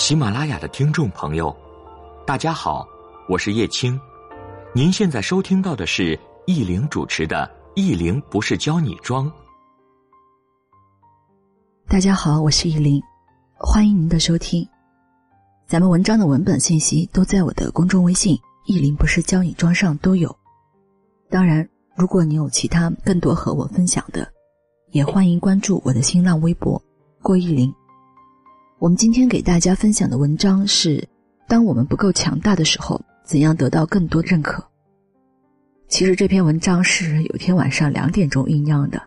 喜马拉雅的听众朋友，大家好，我是叶青。您现在收听到的是易玲主持的《易玲不是教你装》。大家好，我是易玲，欢迎您的收听。咱们文章的文本信息都在我的公众微信“易玲不是教你装”上都有。当然，如果你有其他更多和我分享的，也欢迎关注我的新浪微博“郭易玲”。我们今天给大家分享的文章是：当我们不够强大的时候，怎样得到更多认可？其实这篇文章是有天晚上两点钟酝酿的，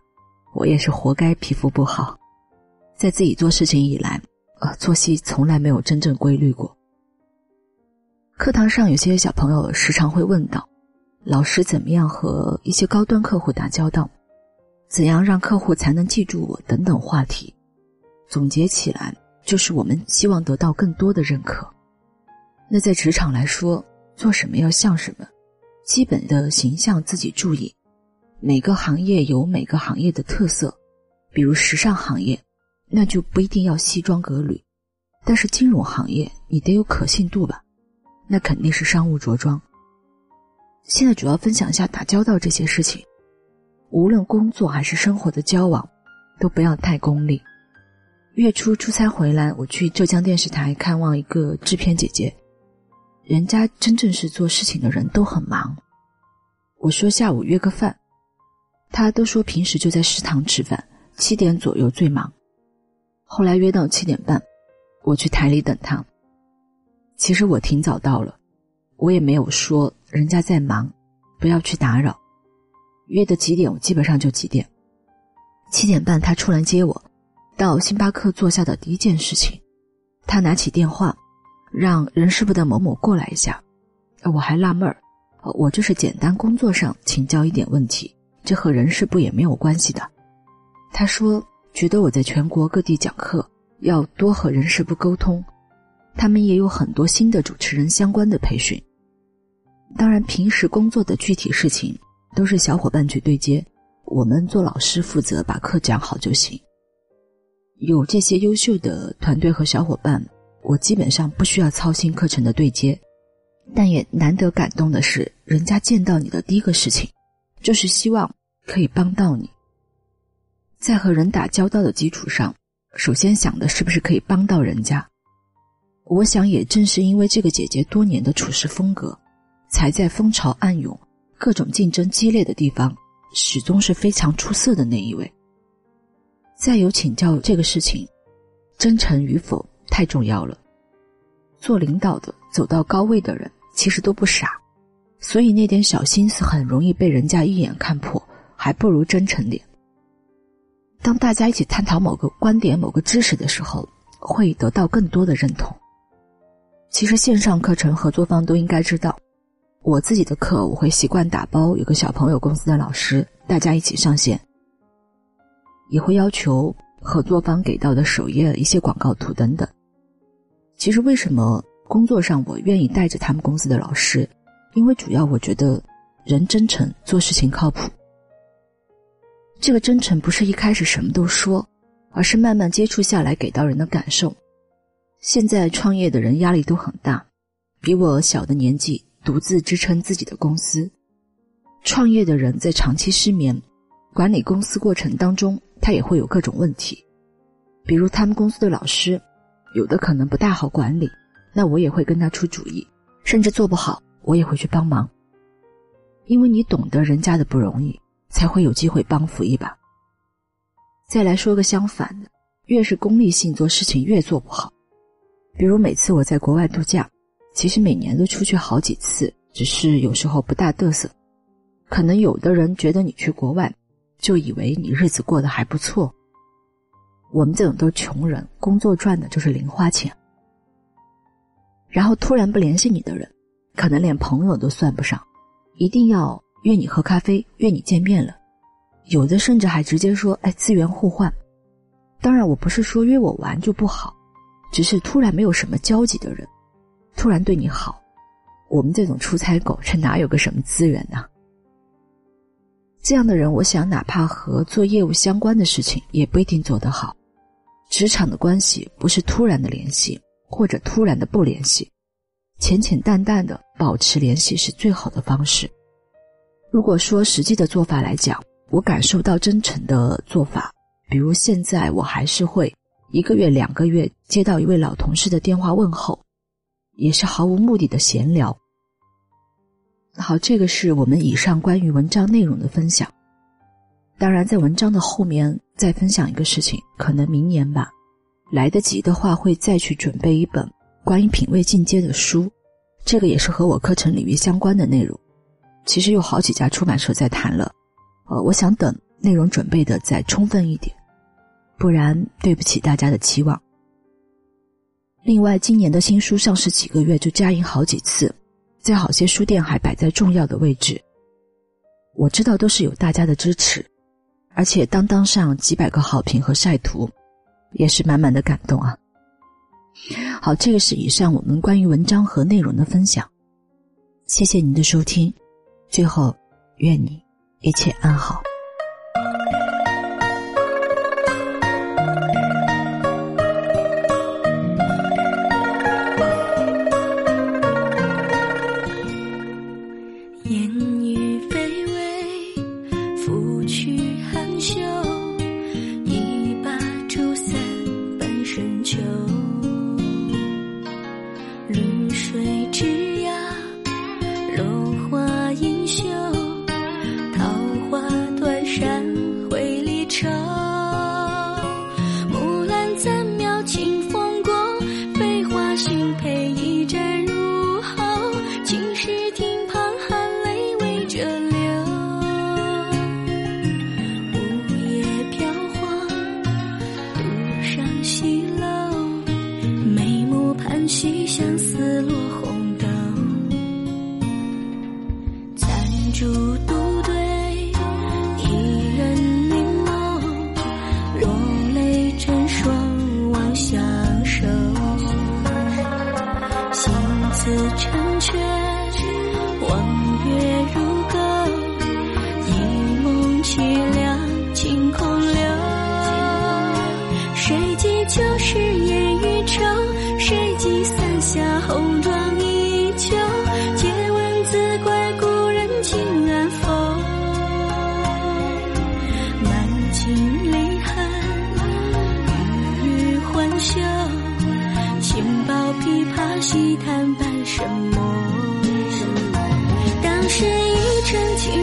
我也是活该皮肤不好，在自己做事情以来，呃，作息从来没有真正规律过。课堂上有些小朋友时常会问到：老师怎么样和一些高端客户打交道？怎样让客户才能记住我？等等话题，总结起来。就是我们希望得到更多的认可。那在职场来说，做什么要像什么，基本的形象自己注意。每个行业有每个行业的特色，比如时尚行业，那就不一定要西装革履；但是金融行业，你得有可信度吧，那肯定是商务着装。现在主要分享一下打交道这些事情，无论工作还是生活的交往，都不要太功利。月初出差回来，我去浙江电视台看望一个制片姐姐，人家真正是做事情的人都很忙。我说下午约个饭，他都说平时就在食堂吃饭，七点左右最忙。后来约到七点半，我去台里等他。其实我挺早到了，我也没有说人家在忙，不要去打扰。约的几点，我基本上就几点。七点半他出来接我。到星巴克坐下的第一件事情，他拿起电话，让人事部的某某过来一下。我还纳闷儿，我就是简单工作上请教一点问题，这和人事部也没有关系的。他说觉得我在全国各地讲课，要多和人事部沟通，他们也有很多新的主持人相关的培训。当然，平时工作的具体事情都是小伙伴去对接，我们做老师负责把课讲好就行。有这些优秀的团队和小伙伴，我基本上不需要操心课程的对接，但也难得感动的是，人家见到你的第一个事情，就是希望可以帮到你。在和人打交道的基础上，首先想的是不是可以帮到人家。我想，也正是因为这个姐姐多年的处事风格，才在风潮暗涌、各种竞争激烈的地方，始终是非常出色的那一位。再有请教这个事情，真诚与否太重要了。做领导的走到高位的人其实都不傻，所以那点小心思很容易被人家一眼看破，还不如真诚点。当大家一起探讨某个观点、某个知识的时候，会得到更多的认同。其实线上课程合作方都应该知道，我自己的课我会习惯打包，有个小朋友公司的老师，大家一起上线。也会要求合作方给到的首页一些广告图等等。其实为什么工作上我愿意带着他们公司的老师？因为主要我觉得人真诚，做事情靠谱。这个真诚不是一开始什么都说，而是慢慢接触下来给到人的感受。现在创业的人压力都很大，比我小的年纪独自支撑自己的公司，创业的人在长期失眠，管理公司过程当中。他也会有各种问题，比如他们公司的老师，有的可能不大好管理，那我也会跟他出主意，甚至做不好，我也会去帮忙。因为你懂得人家的不容易，才会有机会帮扶一把。再来说个相反的，越是功利性做事情越做不好。比如每次我在国外度假，其实每年都出去好几次，只是有时候不大嘚瑟。可能有的人觉得你去国外。就以为你日子过得还不错。我们这种都是穷人，工作赚的就是零花钱。然后突然不联系你的人，可能连朋友都算不上，一定要约你喝咖啡，约你见面了。有的甚至还直接说：“哎，资源互换。”当然，我不是说约我玩就不好，只是突然没有什么交集的人，突然对你好，我们这种出差狗这哪有个什么资源呢？这样的人，我想哪怕和做业务相关的事情，也不一定做得好。职场的关系不是突然的联系，或者突然的不联系，浅浅淡淡的保持联系是最好的方式。如果说实际的做法来讲，我感受到真诚的做法，比如现在我还是会一个月、两个月接到一位老同事的电话问候，也是毫无目的的闲聊。好，这个是我们以上关于文章内容的分享。当然，在文章的后面再分享一个事情，可能明年吧，来得及的话会再去准备一本关于品味进阶的书，这个也是和我课程领域相关的内容。其实有好几家出版社在谈了，呃，我想等内容准备的再充分一点，不然对不起大家的期望。另外，今年的新书上市几个月就加印好几次。在好些书店还摆在重要的位置，我知道都是有大家的支持，而且当当上几百个好评和晒图，也是满满的感动啊！好，这个是以上我们关于文章和内容的分享，谢谢您的收听，最后愿你一切安好。秋烛独对。你坦白什么？当时一场情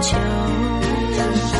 秋